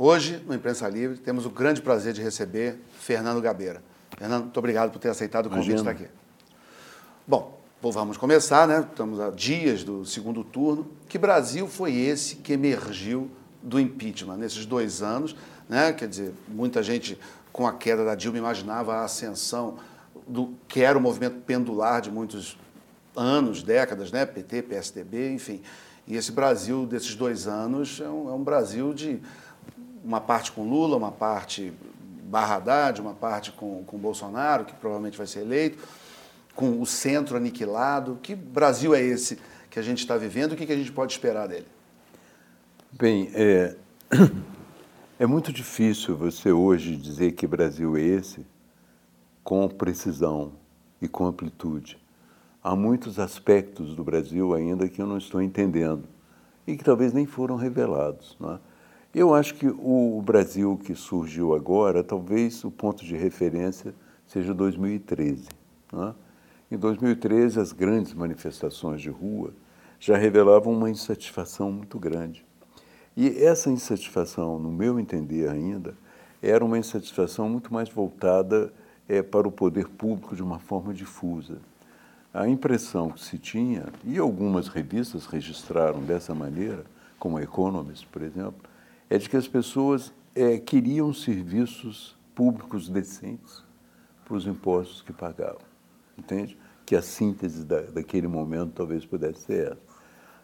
Hoje, no Imprensa Livre, temos o grande prazer de receber Fernando Gabeira. Fernando, muito obrigado por ter aceitado o convite de estar aqui. Bom, vamos começar, né? Estamos a dias do segundo turno. Que Brasil foi esse que emergiu do impeachment nesses dois anos? Né? Quer dizer, muita gente com a queda da Dilma imaginava a ascensão do que era o movimento pendular de muitos anos, décadas, né? PT, PSDB, enfim. E esse Brasil desses dois anos é um, é um Brasil de uma parte com Lula, uma parte barra Haddad, uma parte com, com Bolsonaro, que provavelmente vai ser eleito, com o centro aniquilado. Que Brasil é esse que a gente está vivendo? O que, que a gente pode esperar dele? Bem, é, é muito difícil você hoje dizer que Brasil é esse com precisão e com amplitude. Há muitos aspectos do Brasil ainda que eu não estou entendendo e que talvez nem foram revelados. Não é? Eu acho que o Brasil que surgiu agora, talvez o ponto de referência seja 2013. Né? Em 2013, as grandes manifestações de rua já revelavam uma insatisfação muito grande. E essa insatisfação, no meu entender ainda, era uma insatisfação muito mais voltada é, para o poder público de uma forma difusa. A impressão que se tinha, e algumas revistas registraram dessa maneira, como a Economist, por exemplo, é de que as pessoas é, queriam serviços públicos decentes para os impostos que pagavam. Entende? Que a síntese da, daquele momento talvez pudesse ser essa.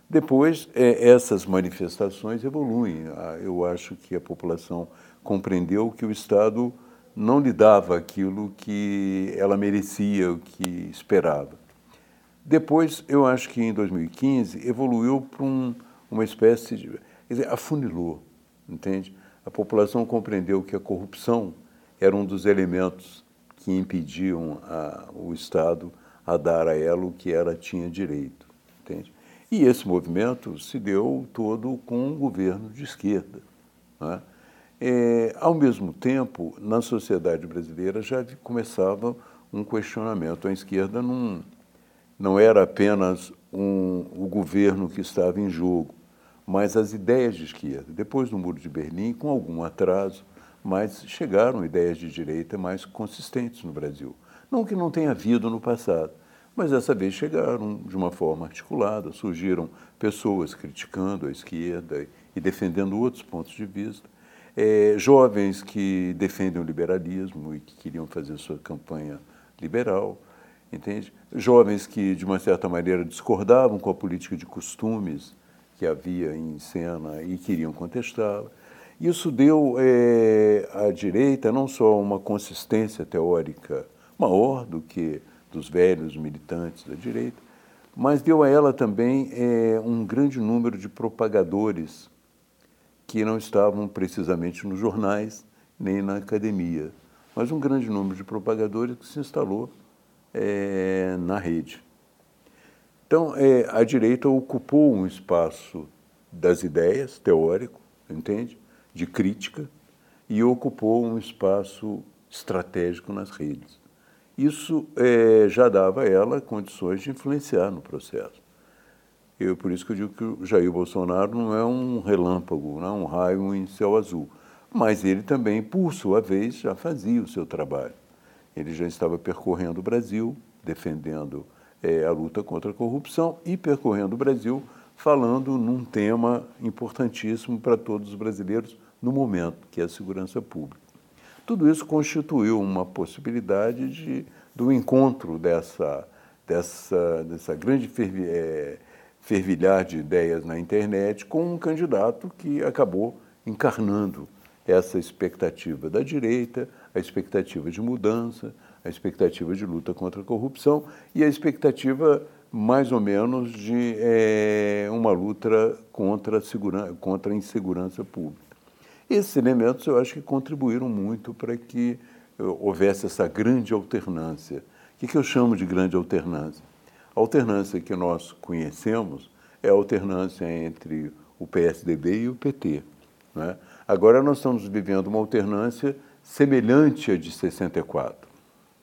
Depois, é, essas manifestações evoluem. Ah, eu acho que a população compreendeu que o Estado não lhe dava aquilo que ela merecia, o que esperava. Depois, eu acho que em 2015 evoluiu para um, uma espécie de. Quer dizer, afunilou entende? A população compreendeu que a corrupção era um dos elementos que impediam a, o Estado a dar a ela o que ela tinha direito, entende? E esse movimento se deu todo com um governo de esquerda. É? É, ao mesmo tempo, na sociedade brasileira já começava um questionamento. A esquerda não, não era apenas um, o governo que estava em jogo, mas as ideias de esquerda, depois do Muro de Berlim, com algum atraso, mas chegaram ideias de direita mais consistentes no Brasil. Não que não tenha havido no passado, mas dessa vez chegaram de uma forma articulada, surgiram pessoas criticando a esquerda e defendendo outros pontos de vista, é, jovens que defendem o liberalismo e que queriam fazer sua campanha liberal, entende? Jovens que, de uma certa maneira, discordavam com a política de costumes que havia em cena e queriam contestá-la. Isso deu é, à direita não só uma consistência teórica maior do que dos velhos militantes da direita, mas deu a ela também é, um grande número de propagadores que não estavam precisamente nos jornais nem na academia, mas um grande número de propagadores que se instalou é, na rede. Então, é, a direita ocupou um espaço das ideias, teórico, entende? De crítica, e ocupou um espaço estratégico nas redes. Isso é, já dava a ela condições de influenciar no processo. Eu, por isso que eu digo que o Jair Bolsonaro não é um relâmpago, não é um raio em céu azul. Mas ele também, por sua vez, já fazia o seu trabalho. Ele já estava percorrendo o Brasil, defendendo é, a luta contra a corrupção e percorrendo o Brasil, falando num tema importantíssimo para todos os brasileiros no momento, que é a segurança pública. Tudo isso constituiu uma possibilidade de, do encontro dessa, dessa, dessa grande fervi, é, fervilhar de ideias na internet com um candidato que acabou encarnando essa expectativa da direita, a expectativa de mudança, a expectativa de luta contra a corrupção e a expectativa mais ou menos de é, uma luta contra a, contra a insegurança pública. Esses elementos eu acho que contribuíram muito para que eh, houvesse essa grande alternância. O que, que eu chamo de grande alternância? A alternância que nós conhecemos é a alternância entre o PSDB e o PT. Né? Agora nós estamos vivendo uma alternância semelhante à de 64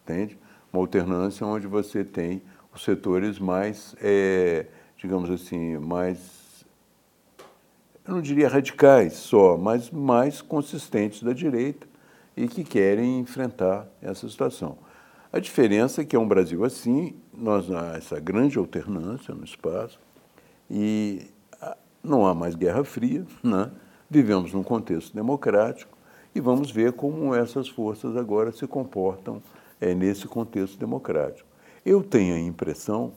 entende? Uma alternância onde você tem os setores mais, é, digamos assim, mais eu não diria radicais só, mas mais consistentes da direita e que querem enfrentar essa situação. A diferença é que é um Brasil assim, nós essa grande alternância no espaço e ah, não há mais Guerra Fria, né? vivemos num contexto democrático e vamos ver como essas forças agora se comportam é, nesse contexto democrático. Eu tenho a impressão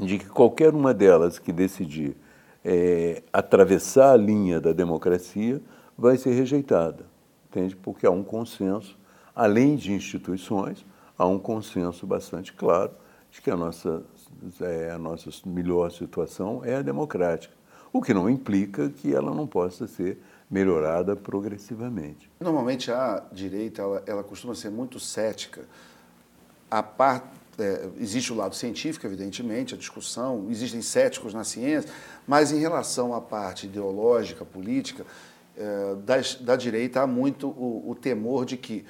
de que qualquer uma delas que decidir é, atravessar a linha da democracia vai ser rejeitada, entende? Porque há um consenso, além de instituições, há um consenso bastante claro de que a nossa, é, a nossa melhor situação é a democrática, o que não implica que ela não possa ser melhorada progressivamente. Normalmente a direita ela, ela costuma ser muito cética. A parte é, existe o lado científico, evidentemente, a discussão, existem céticos na ciência, mas em relação à parte ideológica, política, é, da, da, direita há muito o, o temor de que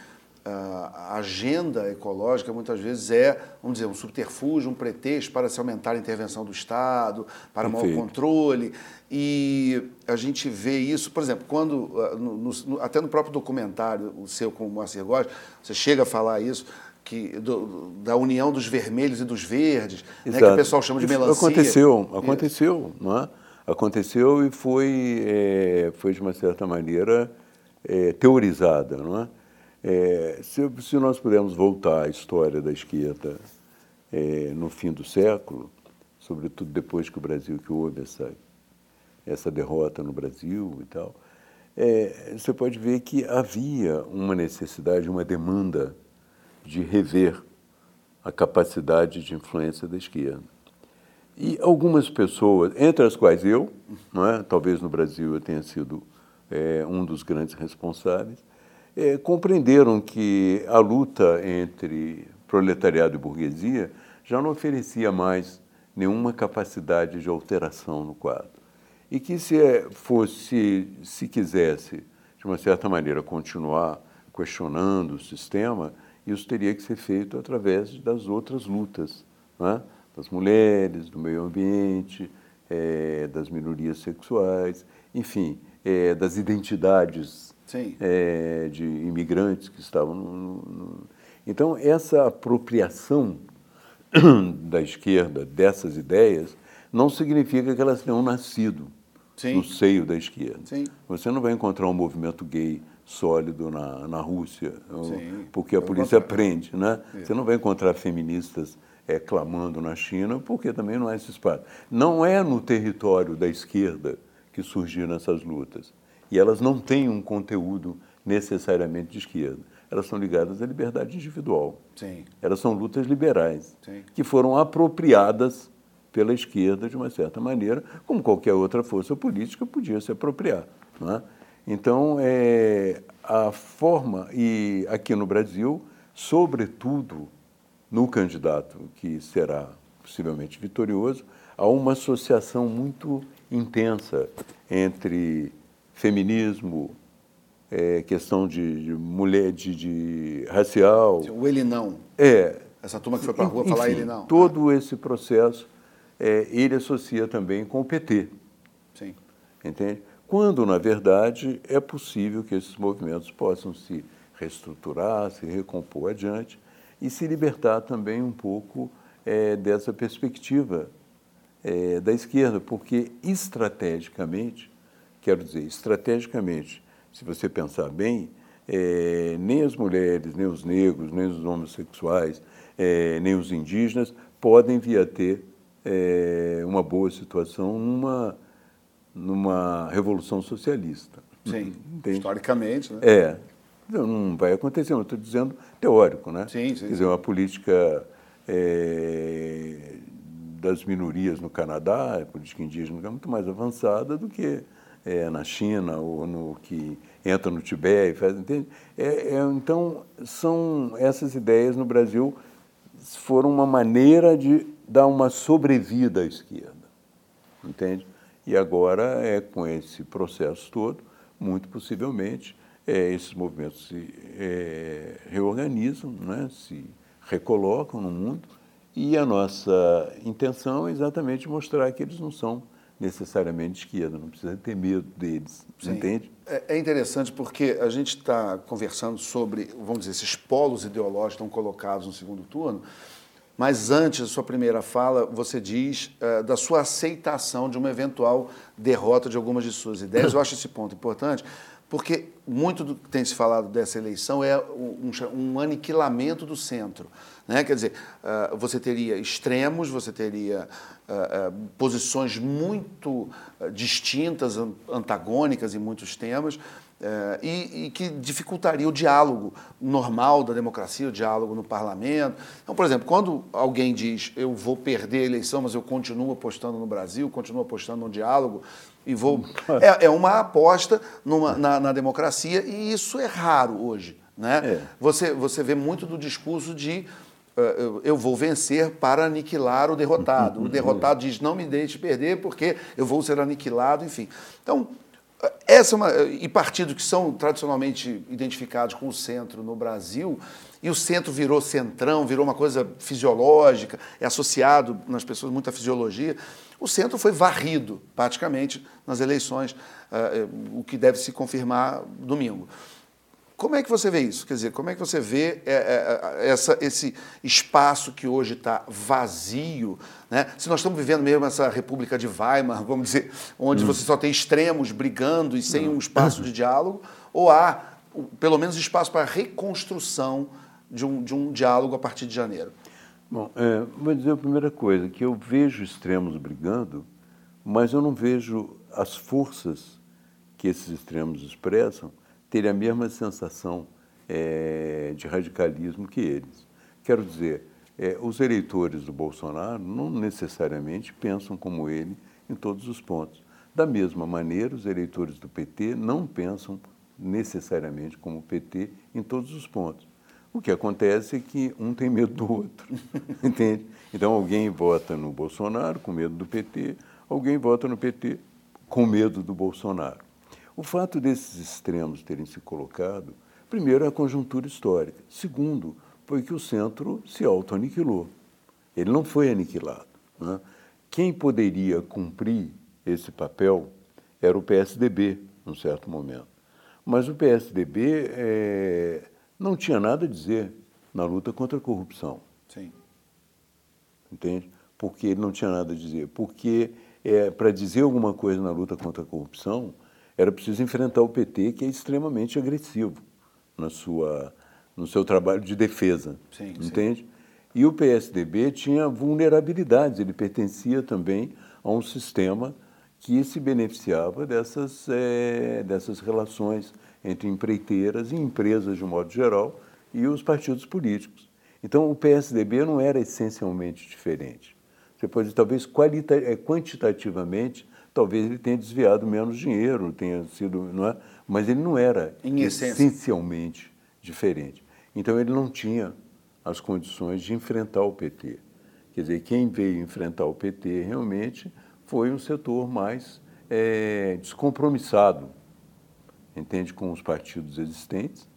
a agenda ecológica muitas vezes é, vamos dizer, um subterfúgio, um pretexto para se aumentar a intervenção do Estado, para Perfeito. maior controle. E a gente vê isso, por exemplo, quando, ah, no, no, até no próprio documentário, o seu com o Moacir Góes, você chega a falar isso, que, do, da união dos vermelhos e dos verdes, né, que o pessoal chama de melancia. Aconteceu, aconteceu, não é? Aconteceu e foi, é, foi de uma certa maneira, é, teorizada, não é? É, se, se, nós pudermos voltar à história da esquerda é, no fim do século, sobretudo depois que o Brasil que houve essa essa derrota no Brasil e tal, é, você pode ver que havia uma necessidade, uma demanda de rever a capacidade de influência da esquerda. E algumas pessoas, entre as quais eu, é? talvez no Brasil eu tenha sido é, um dos grandes responsáveis, é, compreenderam que a luta entre proletariado e burguesia já não oferecia mais nenhuma capacidade de alteração no quadro. E que se é, fosse, se quisesse, de uma certa maneira, continuar questionando o sistema, isso teria que ser feito através das outras lutas, é? das mulheres, do meio ambiente, é, das minorias sexuais, enfim, é, das identidades é, de imigrantes que estavam no, no, Então, essa apropriação da esquerda dessas ideias não significa que elas tenham nascido Sim. no seio da esquerda. Sim. Você não vai encontrar um movimento gay sólido na, na Rússia, Sim. porque a polícia prende. Né? Você não vai encontrar feministas é, clamando na China, porque também não há esse espaço. Não é no território da esquerda que surgiram essas lutas. E elas não têm um conteúdo necessariamente de esquerda. Elas são ligadas à liberdade individual. Sim. Elas são lutas liberais, Sim. que foram apropriadas pela esquerda de uma certa maneira, como qualquer outra força política podia se apropriar. É? Então, é, a forma, e aqui no Brasil, sobretudo no candidato que será possivelmente vitorioso, há uma associação muito intensa entre feminismo, é, questão de, de mulher, de, de, racial. O ele não. É. Essa turma que foi para a rua enfim, falar ele não. Todo ah. esse processo, é, ele associa também com o PT. Sim. Entende? Quando, na verdade, é possível que esses movimentos possam se reestruturar, se recompor adiante e se libertar também um pouco é, dessa perspectiva é, da esquerda, porque estrategicamente Quero dizer, estrategicamente, se você pensar bem, é, nem as mulheres, nem os negros, nem os homossexuais, é, nem os indígenas podem vir a ter é, uma boa situação numa, numa revolução socialista. Sim, Entende? historicamente. Né? É, não vai acontecer, estou dizendo teórico, né? Sim, sim. Quer dizer, uma política é, das minorias no Canadá, a política indígena é muito mais avançada do que é, na China ou no que entra no Tibete, faz, entende? É, é, então, são essas ideias no Brasil foram uma maneira de dar uma sobrevida à esquerda, entende? E agora, é com esse processo todo, muito possivelmente, é, esses movimentos se é, reorganizam, né, se recolocam no mundo, e a nossa intenção é exatamente mostrar que eles não são necessariamente de esquerda, não precisa ter medo deles, Sim. entende? É, é interessante porque a gente está conversando sobre, vamos dizer, esses polos ideológicos estão colocados no segundo turno, mas antes da sua primeira fala, você diz uh, da sua aceitação de uma eventual derrota de algumas de suas ideias. Eu acho esse ponto importante, porque muito do que tem se falado dessa eleição é um, um aniquilamento do centro. Né? Quer dizer, uh, você teria extremos, você teria uh, uh, posições muito distintas, antagônicas em muitos temas, e, e, que dificultaria o diálogo normal da democracia, o diálogo no parlamento. Então, por exemplo, quando alguém diz eu vou perder a eleição, mas eu continuo apostando no Brasil, continuo apostando no diálogo, e vou. É, é uma aposta numa, na, na, democracia e isso é raro hoje. Né? É. Você, você vê muito do discurso de uh, eu vou vencer para aniquilar o derrotado. O derrotado diz não me deixe perder porque eu vou ser aniquilado, enfim. Então, essa é uma, e partidos que são tradicionalmente identificados com o centro no Brasil, e o centro virou centrão, virou uma coisa fisiológica, é associado nas pessoas muita fisiologia. O centro foi varrido, praticamente, nas eleições, uh, o que deve se confirmar domingo. Como é que você vê isso? Quer dizer, como é que você vê é, é, essa, esse espaço que hoje está vazio? Né? Se nós estamos vivendo mesmo essa República de Weimar, vamos dizer, onde hum. você só tem extremos brigando e sem um espaço de diálogo, ou há, pelo menos, espaço para reconstrução de um, de um diálogo a partir de janeiro? Bom, é, vou dizer a primeira coisa, que eu vejo extremos brigando, mas eu não vejo as forças que esses extremos expressam terem a mesma sensação é, de radicalismo que eles. Quero dizer, é, os eleitores do Bolsonaro não necessariamente pensam como ele em todos os pontos. Da mesma maneira, os eleitores do PT não pensam necessariamente como o PT em todos os pontos. O que acontece é que um tem medo do outro, entende? Então alguém vota no Bolsonaro com medo do PT, alguém vota no PT com medo do Bolsonaro. O fato desses extremos terem se colocado, primeiro, é a conjuntura histórica. Segundo, foi que o centro se auto-aniquilou. Ele não foi aniquilado. Né? Quem poderia cumprir esse papel era o PSDB, num certo momento. Mas o PSDB é, não tinha nada a dizer na luta contra a corrupção. Sim. Entende? Porque ele não tinha nada a dizer. Porque é, para dizer alguma coisa na luta contra a corrupção, era preciso enfrentar o PT, que é extremamente agressivo na sua, no seu trabalho de defesa. Sim, entende? Sim. E o PSDB tinha vulnerabilidades, ele pertencia também a um sistema que se beneficiava dessas, é, dessas relações entre empreiteiras e empresas de um modo geral e os partidos políticos. Então, o PSDB não era essencialmente diferente. Você pode, talvez, é, quantitativamente, talvez ele tenha desviado menos dinheiro, tenha sido, não é? mas ele não era essencialmente diferente. Então, ele não tinha as condições de enfrentar o PT. Quer dizer, quem veio enfrentar o PT realmente foi um setor mais é, descompromissado entende, com os partidos existentes,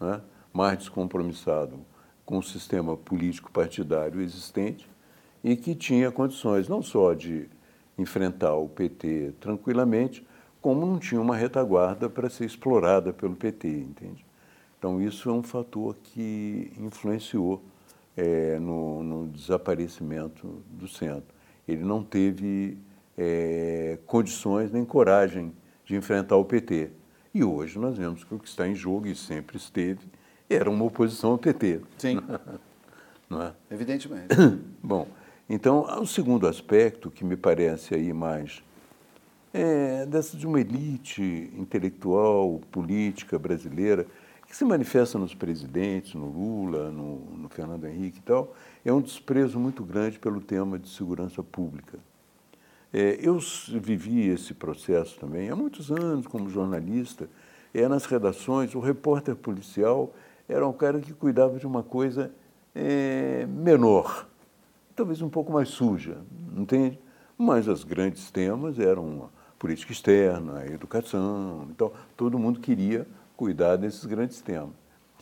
né? mais descompromissado com o sistema político partidário existente e que tinha condições não só de enfrentar o PT tranquilamente, como não tinha uma retaguarda para ser explorada pelo PT, entende? Então isso é um fator que influenciou é, no, no, desaparecimento do centro. Ele não teve é, condições nem coragem de enfrentar o PT. E hoje nós vemos que o que está em jogo, e sempre esteve, era uma oposição ao PT. Sim. Não é? Evidentemente. Bom, então, o segundo aspecto que me parece aí mais é dessa de uma elite intelectual, política brasileira, que se manifesta nos presidentes, no Lula, no, no Fernando Henrique e tal, é um desprezo muito grande pelo tema de segurança pública. É, eu vivi esse processo também há muitos anos como jornalista. É, nas redações, o repórter policial era um cara que cuidava de uma coisa é, menor, talvez um pouco mais suja, entende? Mas os grandes temas eram a política externa, a educação, então todo mundo queria cuidar desses grandes temas.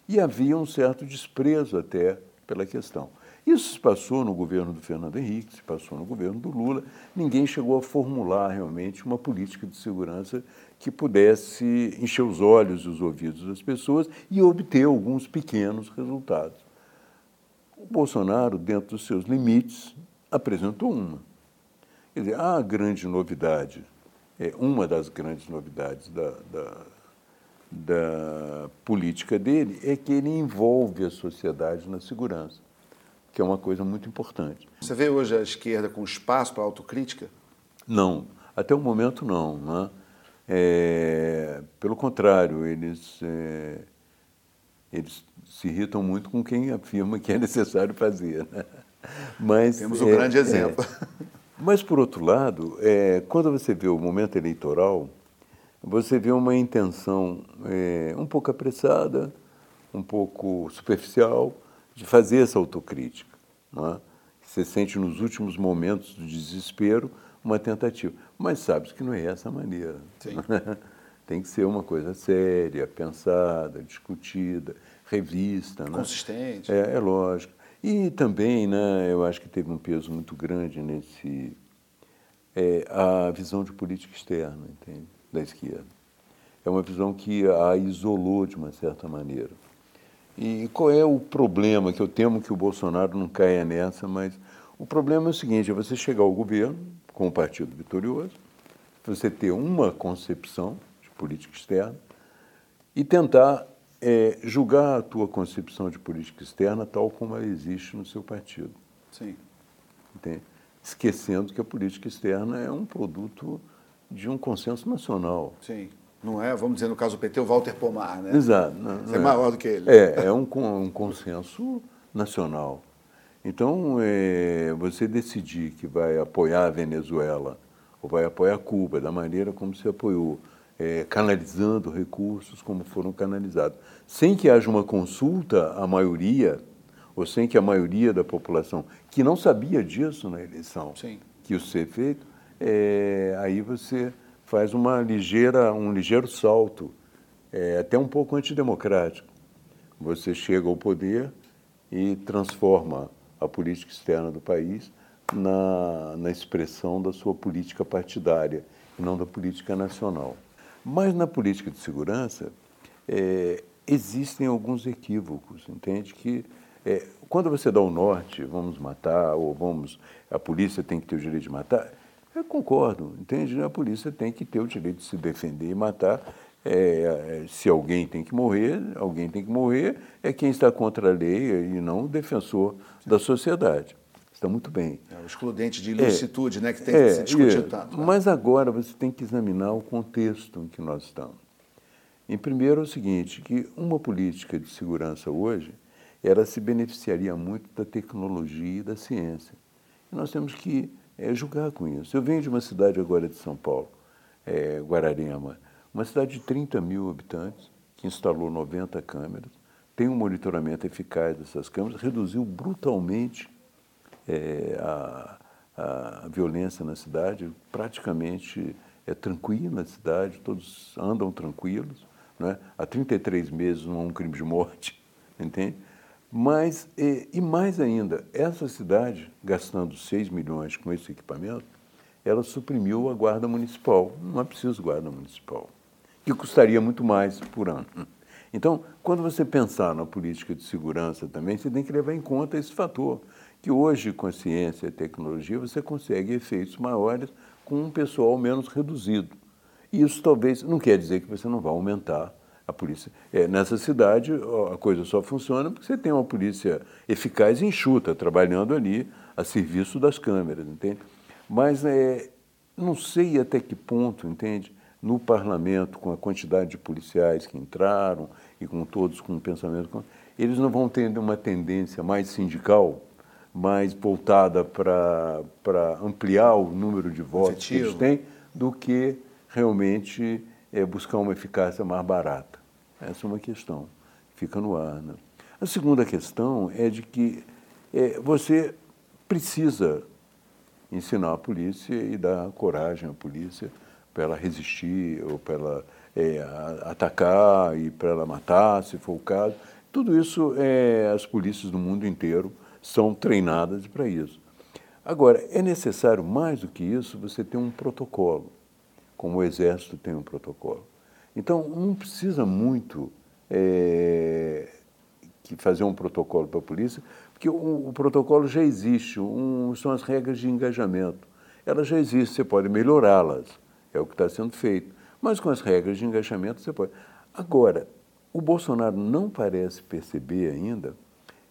E havia um certo desprezo até pela questão. Isso se passou no governo do Fernando Henrique, se passou no governo do Lula. Ninguém chegou a formular realmente uma política de segurança que pudesse encher os olhos e os ouvidos das pessoas e obter alguns pequenos resultados. O Bolsonaro, dentro dos seus limites, apresentou uma. Quer dizer, a grande novidade, é uma das grandes novidades da, da, da política dele, é que ele envolve a sociedade na segurança que é uma coisa muito importante. Você vê hoje a esquerda com espaço para autocrítica? Não, até o momento não. Né? É, pelo contrário, eles, é, eles se irritam muito com quem afirma que é necessário fazer. Né? Mas, Temos um é, grande exemplo. É. mas, por outro lado, é, quando você vê o momento eleitoral, você vê uma intenção é, um pouco apressada, um pouco superficial, de fazer essa autocrítica. É? Você sente nos últimos momentos do desespero uma tentativa. Mas sabe que não é essa a maneira. É? Tem que ser uma coisa séria, pensada, discutida, revista. Né? Consistente. É, é lógico. E também, né, eu acho que teve um peso muito grande nesse é, a visão de política externa, entende? da esquerda. É uma visão que a isolou de uma certa maneira. E qual é o problema, que eu temo que o Bolsonaro não caia nessa, mas o problema é o seguinte, é você chegar ao governo com o partido vitorioso, você ter uma concepção de política externa e tentar é, julgar a tua concepção de política externa tal como ela existe no seu partido. Sim. Entende? Esquecendo que a política externa é um produto de um consenso nacional. Sim. Não é, vamos dizer, no caso do PT, o Walter Pomar, né? Exato. Não, Você é, é maior do que ele. É, é um, um consenso nacional. Então, é, você decidir que vai apoiar a Venezuela ou vai apoiar Cuba da maneira como se apoiou, é, canalizando recursos como foram canalizados, sem que haja uma consulta à maioria, ou sem que a maioria da população, que não sabia disso na eleição, Sim. que isso ser feito, é, aí você faz uma ligeira, um ligeiro salto, é, até um pouco antidemocrático. Você chega ao poder e transforma a política externa do país na, na expressão da sua política partidária e não da política nacional. Mas na política de segurança é, existem alguns equívocos, entende? Que é, quando você dá o norte, vamos matar, ou vamos, a polícia tem que ter o direito de matar, eu concordo, entende? A polícia tem que ter o direito de se defender e matar. É, é, se alguém tem que morrer, alguém tem que morrer, é quem está contra a lei e não o defensor Sim. da sociedade. Está muito bem. É o excludente de ilicitude, é, né, que tem que se discutir tanto. Né? Mas agora você tem que examinar o contexto em que nós estamos. Em primeiro é o seguinte, que uma política de segurança hoje, ela se beneficiaria muito da tecnologia e da ciência. E nós temos que é, julgar com isso. Eu venho de uma cidade agora de São Paulo, é, Guararema, uma cidade de 30 mil habitantes, que instalou 90 câmeras, tem um monitoramento eficaz dessas câmeras, reduziu brutalmente é, a, a, violência na cidade, praticamente é tranquila a cidade, todos andam tranquilos. Né? Há 33 meses não há um crime de morte, entende? Mas, e, e, mais ainda, essa cidade, gastando 6 milhões com esse equipamento, ela suprimiu a guarda municipal. Não é preciso guarda municipal, que custaria muito mais por ano. Então, quando você pensar na política de segurança também, você tem que levar em conta esse fator, que hoje, com a ciência e a tecnologia, você consegue efeitos maiores com um pessoal menos reduzido. E isso talvez não quer dizer que você não vá aumentar a polícia. É, nessa cidade, a coisa só funciona porque você tem uma polícia eficaz e enxuta, trabalhando ali a serviço das câmeras, entende? Mas é, não sei até que ponto, entende? No parlamento, com a quantidade de policiais que entraram e com todos com um pensamento, eles não vão ter uma tendência mais sindical, mais voltada para ampliar o número de votos Efetivo. que eles têm, do que realmente é buscar uma eficácia mais barata. Essa é uma questão, fica no ar. Né? A segunda questão é de que é, você precisa ensinar a polícia e dar coragem à polícia para ela resistir ou para ela é, atacar e para ela matar, se for o caso. Tudo isso é, as polícias do mundo inteiro são treinadas para isso. Agora, é necessário mais do que isso você ter um protocolo, como o Exército tem um protocolo. Então, não precisa muito é, fazer um protocolo para a polícia, porque o, o protocolo já existe, um, são as regras de engajamento. Elas já existem, você pode melhorá-las, é o que está sendo feito. Mas com as regras de engajamento você pode. Agora, o Bolsonaro não parece perceber ainda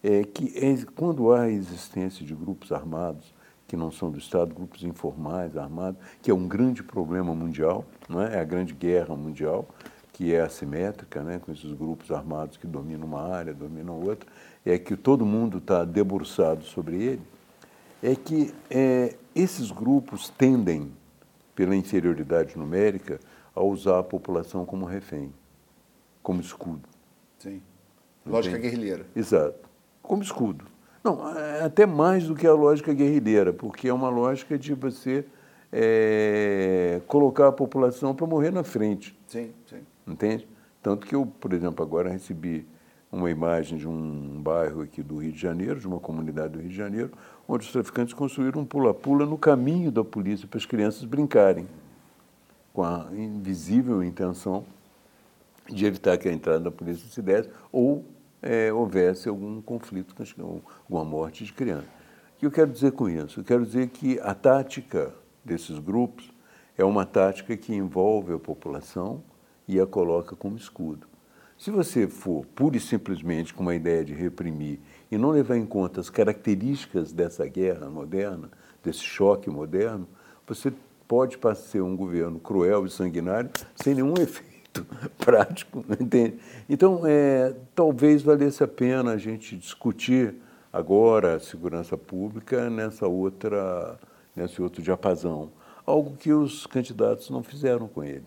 é, que é, quando há a existência de grupos armados, que não são do Estado, grupos informais, armados, que é um grande problema mundial, não é? é a grande guerra mundial, que é assimétrica, né, com esses grupos armados que dominam uma área, dominam outra, é que todo mundo está debruçado sobre ele, é que é, esses grupos tendem, pela inferioridade numérica, a usar a população como refém, como escudo. Sim. Lógica Entende? guerrilheira. Exato. Como escudo. Não, é até mais do que a lógica guerrilheira, porque é uma lógica de você é, colocar a população para morrer na frente. Sim, sim. Entende? Tanto que eu, por exemplo, agora recebi uma imagem de um bairro aqui do Rio de Janeiro, de uma comunidade do Rio de Janeiro, onde os traficantes construíram um pula-pula no caminho da polícia para as crianças brincarem, com a invisível intenção de evitar que a entrada da polícia se desse ou é, houvesse algum conflito, alguma morte de criança. O que eu quero dizer com isso? Eu quero dizer que a tática desses grupos é uma tática que envolve a população e a coloca como escudo. Se você for pura e simplesmente com uma ideia de reprimir e não levar em conta as características dessa guerra moderna, desse choque moderno, você pode ser um governo cruel e sanguinário sem nenhum efeito prático, entende? Então, é, talvez valesse a pena a gente discutir agora a segurança pública nessa outra, nesse outro diapasão, algo que os candidatos não fizeram com ele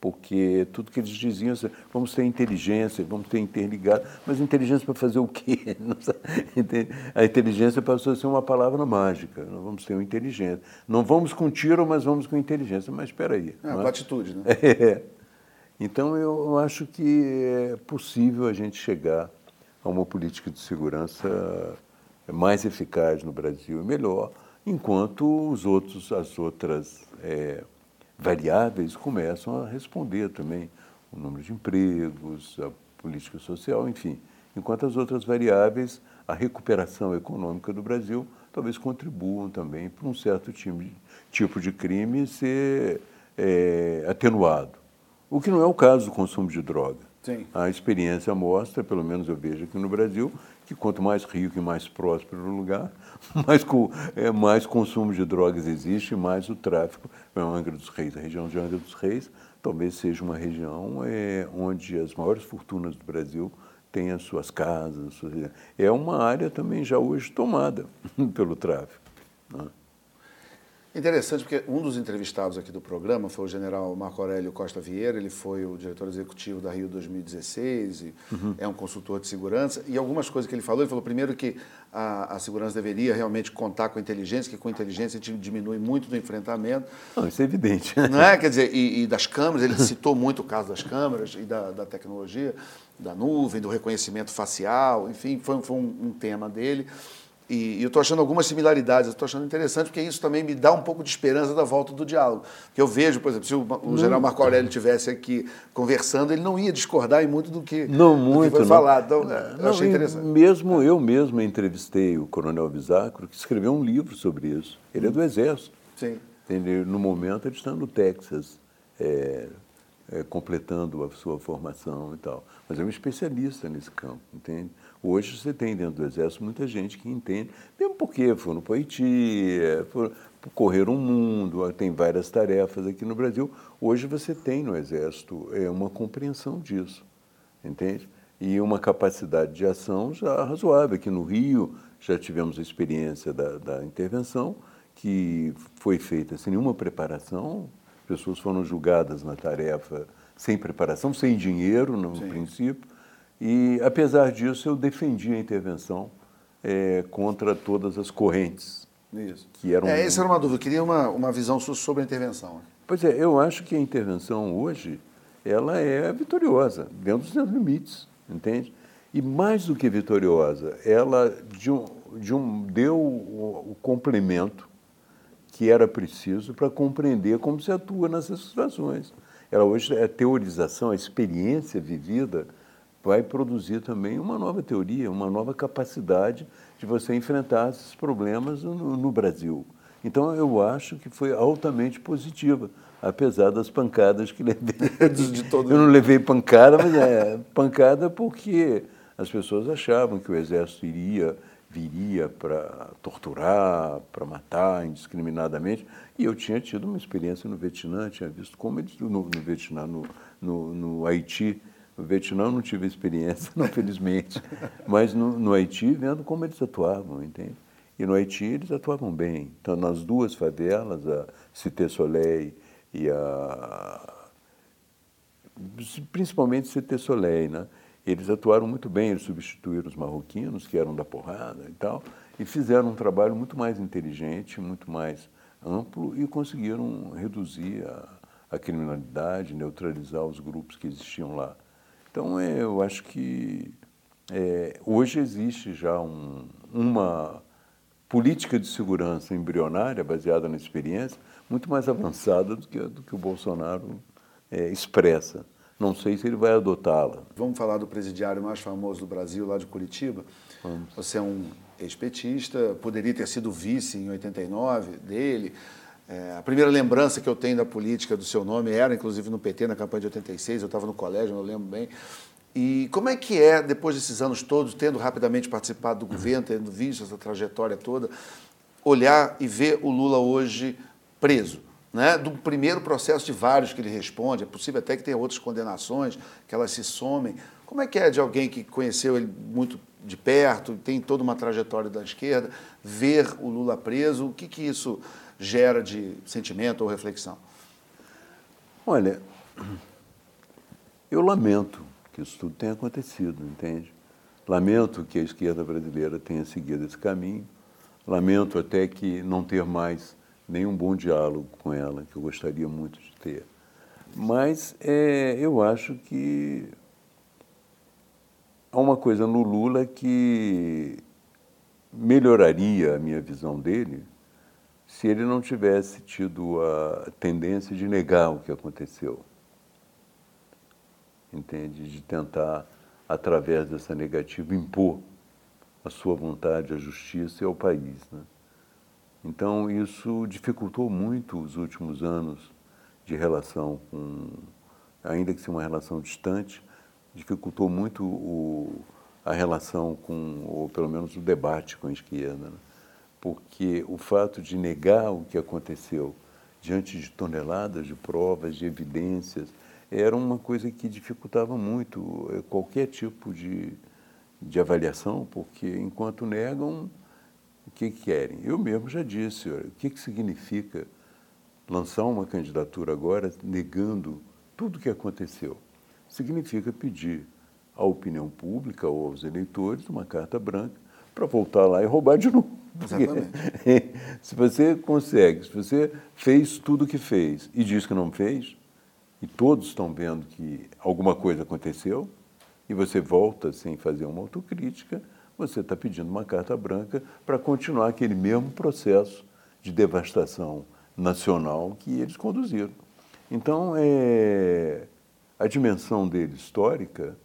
porque tudo que eles diziam, assim, vamos ter inteligência, vamos ter interligado, mas inteligência para fazer o quê? A inteligência passou a ser uma palavra mágica, não vamos ter uma inteligência. Não vamos com tiro, mas vamos com inteligência. Mas espera aí. É, com é? atitude, né? É. Então, eu acho que é possível a gente chegar a uma política de segurança mais eficaz no Brasil e melhor, enquanto os outros, as outras... É, variáveis começam a responder também o número de empregos, a política social, enfim. Enquanto as outras variáveis, a recuperação econômica do Brasil, talvez contribuam também para um certo tipo de crime ser é, atenuado. O que não é o caso do consumo de droga. Sim. A experiência mostra, pelo menos eu vejo aqui no Brasil, que quanto mais rico e mais próspero o lugar, mais, é, mais consumo de drogas existe, mais o tráfico. É Angra dos Reis, a região de Angra dos Reis, talvez seja uma região é, onde as maiores fortunas do Brasil têm as suas casas. As suas... É uma área também já hoje tomada pelo tráfico. Né? Interessante, porque um dos entrevistados aqui do programa foi o general Marco Aurélio Costa Vieira, ele foi o diretor executivo da Rio 2016, uhum. é um consultor de segurança, e algumas coisas que ele falou, ele falou primeiro que a, a, segurança deveria realmente contar com a inteligência, que com a inteligência a gente diminui muito do enfrentamento. Não, isso é evidente. Não é? Quer dizer, e, e das câmeras, ele citou muito o caso das câmeras e da, da tecnologia, da nuvem, do reconhecimento facial, enfim, foi, foi um, um tema dele. E, eu estou achando algumas similaridades, estou achando interessante, porque isso também me dá um pouco de esperança da volta do diálogo. Porque eu vejo, por exemplo, se o, o general Marco Aurélio estivesse aqui conversando, ele não ia discordar em muito do que, não, muito, que foi não. falado. Então, é, eu não, achei interessante. Mesmo eu mesmo entrevistei o coronel Visacro, que escreveu um livro sobre isso. Ele é do Exército. Sim. Ele, no momento, ele está no Texas, é, é, completando a sua formação e tal. Mas é um especialista nesse campo, entende? Hoje você tem dentro do Exército muita gente que entende, mesmo porque foram para o Haiti, é, foram correr um mundo, tem várias tarefas aqui no Brasil. Hoje você tem no Exército é, uma compreensão disso, entende? E uma capacidade de ação já razoável. Aqui no Rio já tivemos a experiência da, da intervenção, que foi feita sem nenhuma preparação, pessoas foram julgadas na tarefa sem preparação, sem dinheiro, no Sim. princípio, e, apesar disso, eu defendi a intervenção é, contra todas as correntes. Isso. Que eram... É, essa era uma dúvida. Eu queria uma, uma visão sobre a intervenção. Pois é, eu acho que a intervenção hoje ela é vitoriosa, dentro dos seus limites, entende? E mais do que vitoriosa, ela de um, de um, deu o, o complemento que era preciso para compreender como se atua nessas situações. Ela hoje, a teorização, a experiência vivida, vai produzir também uma nova teoria, uma nova capacidade de você enfrentar esses problemas no, no Brasil. Então, eu acho que foi altamente positiva, apesar das pancadas que levei. De todo eu não levei pancada, mas é pancada porque as pessoas achavam que o exército iria viria para torturar, para matar indiscriminadamente. E eu tinha tido uma experiência no Vietnã, tinha visto como eles, no, no Vietnã, no, no, no, Haiti. No Vietnã não tive experiência, não, felizmente. Mas no, no Haiti, vendo como eles atuavam, entende? E no Haiti eles atuavam bem. Então, nas duas favelas, a Cité Soleil e a. Principalmente Cité Soleil, né? Eles atuaram muito bem, eles substituíram os marroquinos, que eram da porrada e tal, e fizeram um trabalho muito mais inteligente, muito mais amplo e conseguiram reduzir a, a criminalidade, neutralizar os grupos que existiam lá. Então, eu acho que é, hoje existe já um, uma política de segurança embrionária, baseada na experiência, muito mais avançada do que, do que o Bolsonaro é, expressa. Não sei se ele vai adotá-la. Vamos falar do presidiário mais famoso do Brasil, lá de Curitiba. Vamos. Você é um ex-petista, poderia ter sido vice em 89 dele. É, a primeira lembrança que eu tenho da política do seu nome era, inclusive, no PT, na campanha de 86. Eu estava no colégio, não lembro bem. E como é que é, depois desses anos todos, tendo rapidamente participado do governo, tendo visto essa trajetória toda, olhar e ver o Lula hoje preso? né, do primeiro processo de vários que ele responde, é possível até que tenha outras condenações, que elas se somem. Como é que é de alguém que conheceu ele muito de perto, tem toda uma trajetória da esquerda, ver o Lula preso? O que, que isso gera de sentimento ou reflexão? Olha, eu lamento que isso tudo tenha acontecido, entende? Lamento que a esquerda brasileira tenha seguido esse caminho, lamento até que não ter mais nenhum bom diálogo com ela, que eu gostaria muito de ter. Mas é, eu acho que há uma coisa no Lula que melhoraria a minha visão dele se ele não tivesse tido a tendência de negar o que aconteceu. Entende? De tentar, através dessa negativa, impor a sua vontade à justiça e ao país. Né? Então, isso dificultou muito os últimos anos de relação com, ainda que seja uma relação distante, dificultou muito o, a relação com, ou pelo menos o debate com a esquerda. Né? Porque o fato de negar o que aconteceu diante de toneladas de provas, de evidências, era uma coisa que dificultava muito eh, qualquer tipo de, de avaliação, porque enquanto negam, o que querem. Eu mesmo já disse, o que, que significa lançar uma candidatura agora negando tudo o que aconteceu? Significa pedir à opinião pública ou aos eleitores uma carta branca para voltar lá e roubar de novo. Porque, se você consegue, se você fez tudo o que fez e diz que não fez, e todos estão vendo que alguma coisa aconteceu, e você volta sem fazer uma autocrítica, você está pedindo uma carta branca para continuar aquele mesmo processo de devastação nacional que eles conduziram. Então, é, a dimensão dele histórica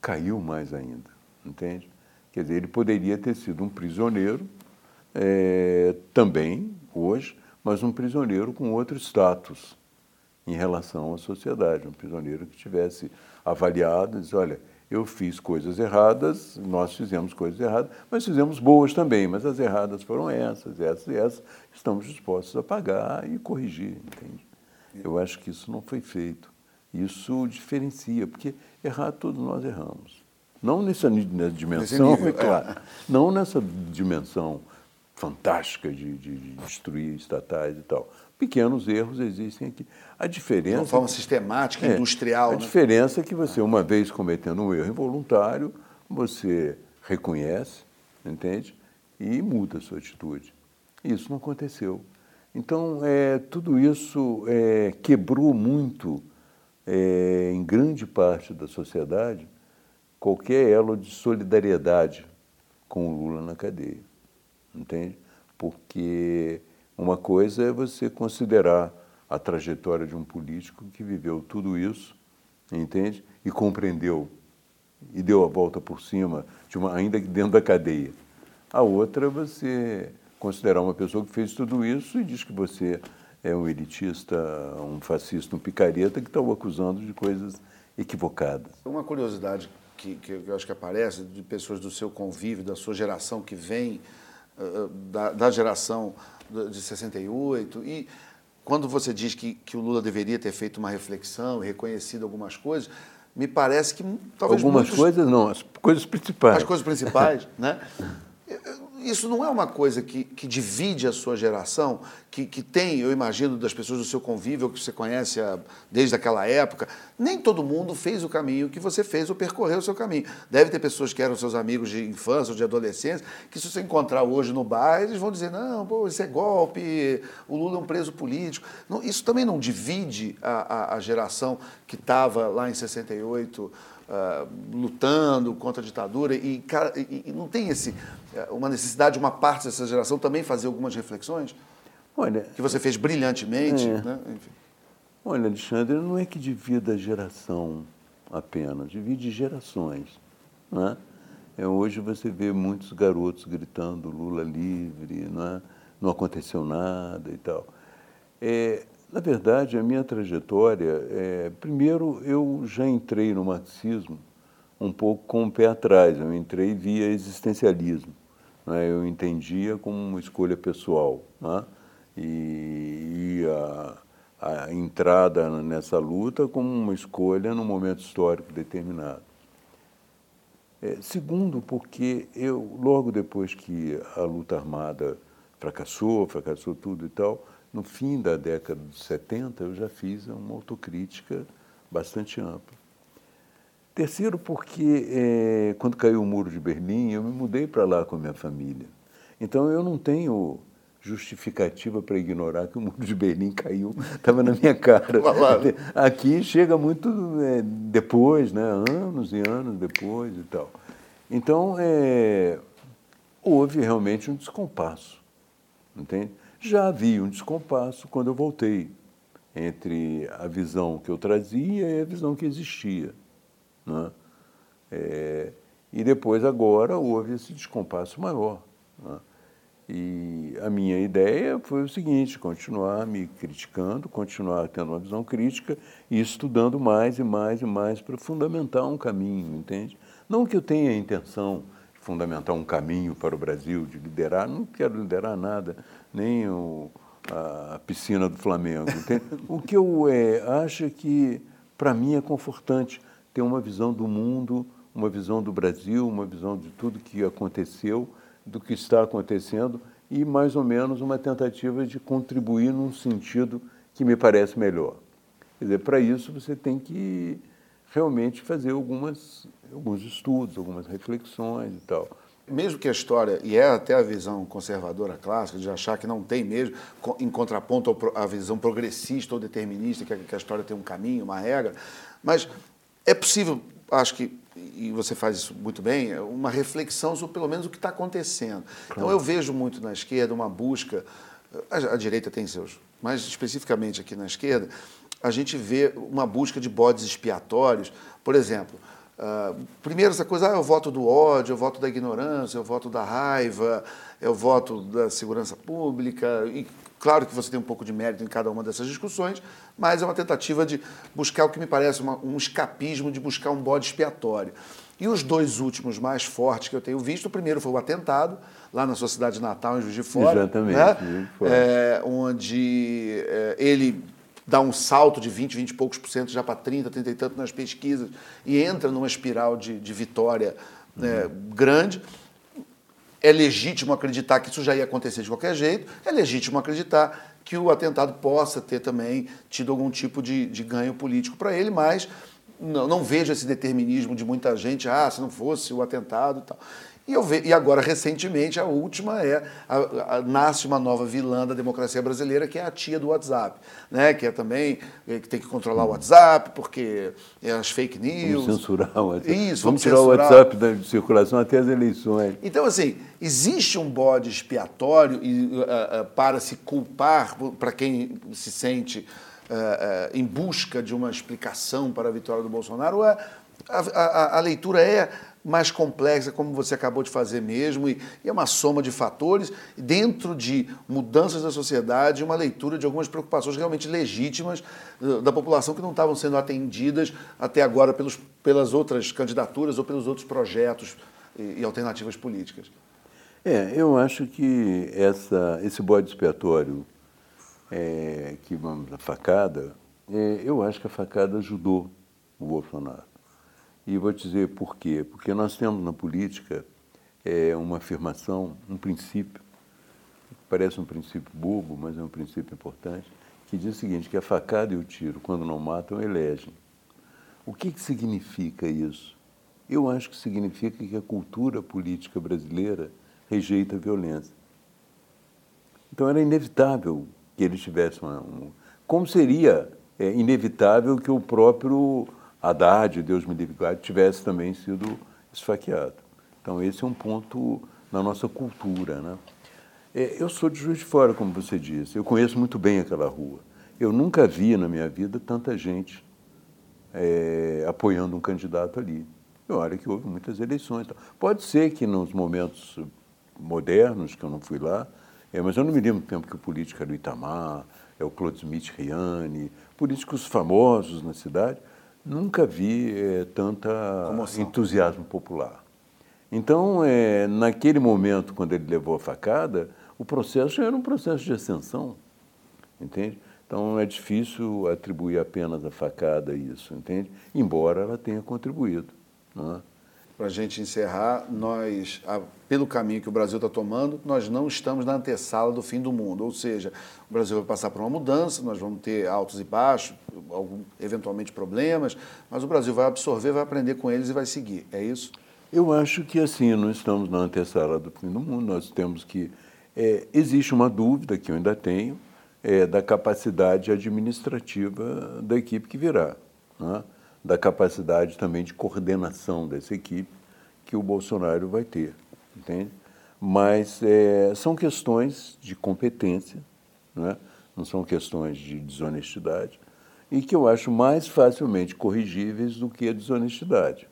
caiu mais ainda, entende? Quer dizer, ele poderia ter sido um prisioneiro é, também, hoje, mas um prisioneiro com outro status em relação à sociedade, um prisioneiro que tivesse avaliado, diz, olha, eu fiz coisas erradas, nós fizemos coisas erradas, mas fizemos boas também, mas as erradas foram essas, essas e essas, estamos dispostos a pagar e corrigir, entende? Eu acho que isso não foi feito. Isso diferencia, porque errar todos nós erramos. Não nessa, nessa dimensão, nível, é claro, é. não nessa dimensão fantástica de, de, de destruir estatais e tal, pequenos erros existem aqui. A diferença. De uma forma sistemática, é, industrial. A né? diferença é que você, uma vez cometendo um erro involuntário, você reconhece, entende? E muda a sua atitude. Isso não aconteceu. Então, é, tudo isso é, quebrou muito, é, em grande parte da sociedade, qualquer elo de solidariedade com o Lula na cadeia, entende? Porque uma coisa é você considerar a trajetória de um político que viveu tudo isso, entende? E compreendeu e deu a volta por cima, de uma, ainda dentro da cadeia. A outra é você considerar uma pessoa que fez tudo isso e diz que você é um elitista, um fascista, um picareta que está o acusando de coisas equivocadas. Uma curiosidade que, que eu acho que aparece de pessoas do seu convívio, da sua geração, que vem da, da, geração de 68, e quando você diz que, que o Lula deveria ter feito uma reflexão e reconhecido algumas coisas, me parece que talvez Algumas muitos... coisas não, as coisas principais. As coisas principais, né? Isso não é uma coisa que, que divide a sua geração, que, que tem, eu imagino, das pessoas do seu convívio, que você conhece a, desde aquela época. Nem todo mundo fez o caminho que você fez ou percorreu o seu caminho. Deve ter pessoas que eram seus amigos de infância ou de adolescência, que se você encontrar hoje no bar, eles vão dizer: não, pô, isso é golpe, o Lula é um preso político. Não, isso também não divide a, a, a geração que estava lá em 68 uh, lutando contra a ditadura e, e, e, não tem esse, eh, uma necessidade de uma parte dessa geração também fazer algumas reflexões? Olha, que você fez brilhantemente. É. Né? Olha, Alexandre, não é que divida a geração apenas, divide gerações. Né? É, hoje você vê muitos garotos gritando Lula livre, né? não aconteceu nada e tal. É, na verdade, a minha trajetória, é, primeiro eu já entrei no marxismo um pouco com o pé atrás, eu entrei via existencialismo. Né? Eu entendia como uma escolha pessoal. Né? E, e a, a entrada nessa luta como uma escolha num momento histórico determinado. É, segundo, porque eu, logo depois que a luta armada fracassou, fracassou tudo e tal, no fim da década de 70, eu já fiz uma autocrítica bastante ampla. Terceiro, porque é, quando caiu o muro de Berlim, eu me mudei para lá com a minha família. Então eu não tenho justificativa para ignorar que o muro de Berlim caiu, estava na minha cara. Aqui chega muito é, depois, né? anos e anos depois e tal. Então, é, houve realmente um descompasso, entende? Já havia um descompasso quando eu voltei entre a visão que eu trazia e a visão que existia. Né? É, e depois, agora, houve esse descompasso maior. Né? E a minha ideia foi o seguinte: continuar me criticando, continuar tendo uma visão crítica e estudando mais e mais e mais para fundamentar um caminho, entende? Não que eu tenha a intenção de fundamentar um caminho para o Brasil, de liderar, não quero liderar nada, nem o, a piscina do Flamengo. o que eu é, acho é que, para mim, é confortante ter uma visão do mundo, uma visão do Brasil, uma visão de tudo que aconteceu, do que está acontecendo e, mais ou menos, uma tentativa de contribuir num sentido que me parece melhor. Quer dizer, para isso você tem que realmente fazer algumas, alguns estudos, algumas reflexões e tal mesmo que a história, e é até a visão conservadora clássica, de achar que não tem mesmo, em contraponto à visão progressista ou determinista, que a história tem um caminho, uma regra, mas é possível, acho que, e você faz isso muito bem, uma reflexão sobre pelo menos o que está acontecendo. Então eu vejo muito na esquerda uma busca, a, a direita tem seus, mas especificamente aqui na esquerda, a gente vê uma busca de bodes expiatórios, por exemplo, Uh, primeiro, essa coisa, ah, eu voto do ódio, eu voto da ignorância, eu voto da raiva, eu voto da segurança pública. E claro que você tem um pouco de mérito em cada uma dessas discussões, mas é uma tentativa de buscar o que me parece uma, um escapismo, de buscar um bode expiatório. E os dois últimos mais fortes que eu tenho visto, o primeiro foi o atentado, lá na sua cidade natal, em Juiz de Fora. Exatamente. Né? É, onde é, ele dá um salto de 20, 20 e poucos por cento já para 30, 30 e tanto nas pesquisas e entra numa espiral de, de vitória né, grande. É legítimo acreditar que isso já ia acontecer de qualquer jeito, é legítimo acreditar que o atentado possa ter também tido algum tipo de, de ganho político para ele, mas não, não, vejo esse determinismo de muita gente, ah, se não fosse o atentado e tal. E, eu ve, e agora, recentemente, a última é, a, a, nasce uma nova vilã da democracia brasileira, que é a tia do WhatsApp, né? que é também, é, que tem que controlar o WhatsApp, porque é as fake news... Vamos censurar o WhatsApp. Isso, vamos, vamos tirar censurar. o WhatsApp da circulação até as eleições. Então, assim, existe um bode expiatório para se culpar, para quem se sente... Uh, em busca de uma explicação para a vitória do Bolsonaro, a, a, a leitura é mais complexa, como você acabou de fazer mesmo, e, e, é uma soma de fatores, dentro de mudanças da sociedade, uma leitura de algumas preocupações realmente legítimas uh, da população que não estavam sendo atendidas até agora pelos, pelas outras candidaturas ou pelos outros projetos e, e alternativas políticas. É, eu acho que essa, esse bode expiatório é, que vamos a facada, é, eu acho que a facada ajudou o Bolsonaro. E vou te dizer por quê. Porque nós temos na política é, uma afirmação, um princípio, parece um princípio bobo, mas é um princípio importante, que diz o seguinte, que a facada e o tiro, quando não matam, elegem. O que, que significa isso? Eu acho que significa que a cultura política brasileira rejeita a violência. Então era inevitável que eles tivessem uma. Um, como seria é, inevitável que o próprio Haddad, Deus me livre, tivesse também sido esfaqueado. Então, esse é um ponto na nossa cultura. Né? É, eu sou de Juiz de Fora, como você disse, eu conheço muito bem aquela rua. Eu nunca vi na minha vida tanta gente é, apoiando um candidato ali. E olha que houve muitas eleições. Pode ser que nos momentos modernos, que eu não fui lá, é, mas eu não me lembro do tempo que o político era o Itamar, é o Claude Smith Riani, políticos famosos na cidade, Nunca vi é, tanta Comoção. entusiasmo popular. Então, é, naquele momento, quando ele levou a facada, o processo era um processo de ascensão, entende? Então, é difícil atribuir apenas a facada a isso, entende? Embora ela tenha contribuído. Não é? Para a gente encerrar, nós, pelo caminho que o Brasil está tomando, nós não estamos na antessala do fim do mundo. Ou seja, o Brasil vai passar por uma mudança, nós vamos ter altos e baixos, algum, eventualmente problemas, mas o Brasil vai absorver, vai aprender com eles e vai seguir. É isso? Eu acho que assim, não estamos na antessala do fim do mundo, nós temos que. É, existe uma dúvida que eu ainda tenho é, da capacidade administrativa da equipe que virá. Né? Da capacidade também de coordenação dessa equipe que o Bolsonaro vai ter, entende? Mas é, são questões de competência, não, é? não são questões de desonestidade, e que eu acho mais facilmente corrigíveis do que a desonestidade.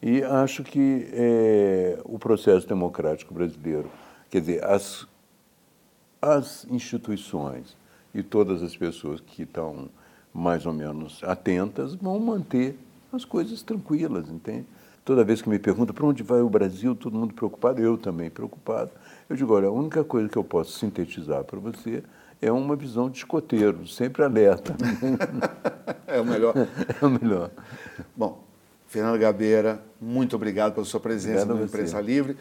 E acho que é, o processo democrático brasileiro, quer dizer, as, as instituições e todas as pessoas que estão mais ou menos atentas, vão manter as coisas tranquilas, entende? Toda vez que me pergunta para onde vai o Brasil, todo mundo preocupado, eu também preocupado. Eu digo, olha, a única coisa que eu posso sintetizar para você é uma visão de escoteiro, sempre alerta. é o melhor. É o melhor. Bom, Fernando Gabeira, muito obrigado pela sua presença obrigado no Imprensa Livre.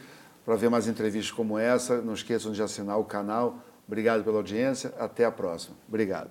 Para ver mais entrevistas como essa, não esqueçam de assinar o canal. Obrigado pela audiência. Até a próxima. Obrigado.